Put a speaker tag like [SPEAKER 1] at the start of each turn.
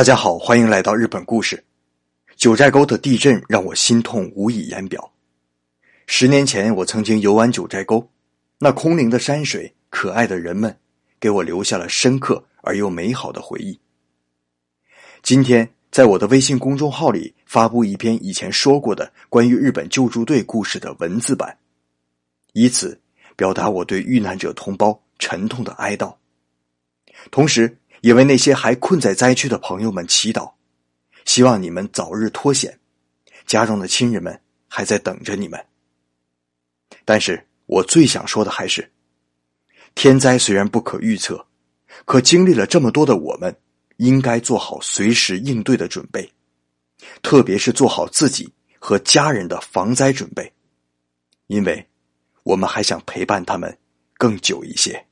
[SPEAKER 1] 大家好，欢迎来到日本故事。九寨沟的地震让我心痛无以言表。十年前，我曾经游玩九寨沟，那空灵的山水、可爱的人们，给我留下了深刻而又美好的回忆。今天，在我的微信公众号里发布一篇以前说过的关于日本救助队故事的文字版，以此表达我对遇难者同胞沉痛的哀悼，同时。也为那些还困在灾区的朋友们祈祷，希望你们早日脱险，家中的亲人们还在等着你们。但是我最想说的还是，天灾虽然不可预测，可经历了这么多的我们，应该做好随时应对的准备，特别是做好自己和家人的防灾准备，因为我们还想陪伴他们更久一些。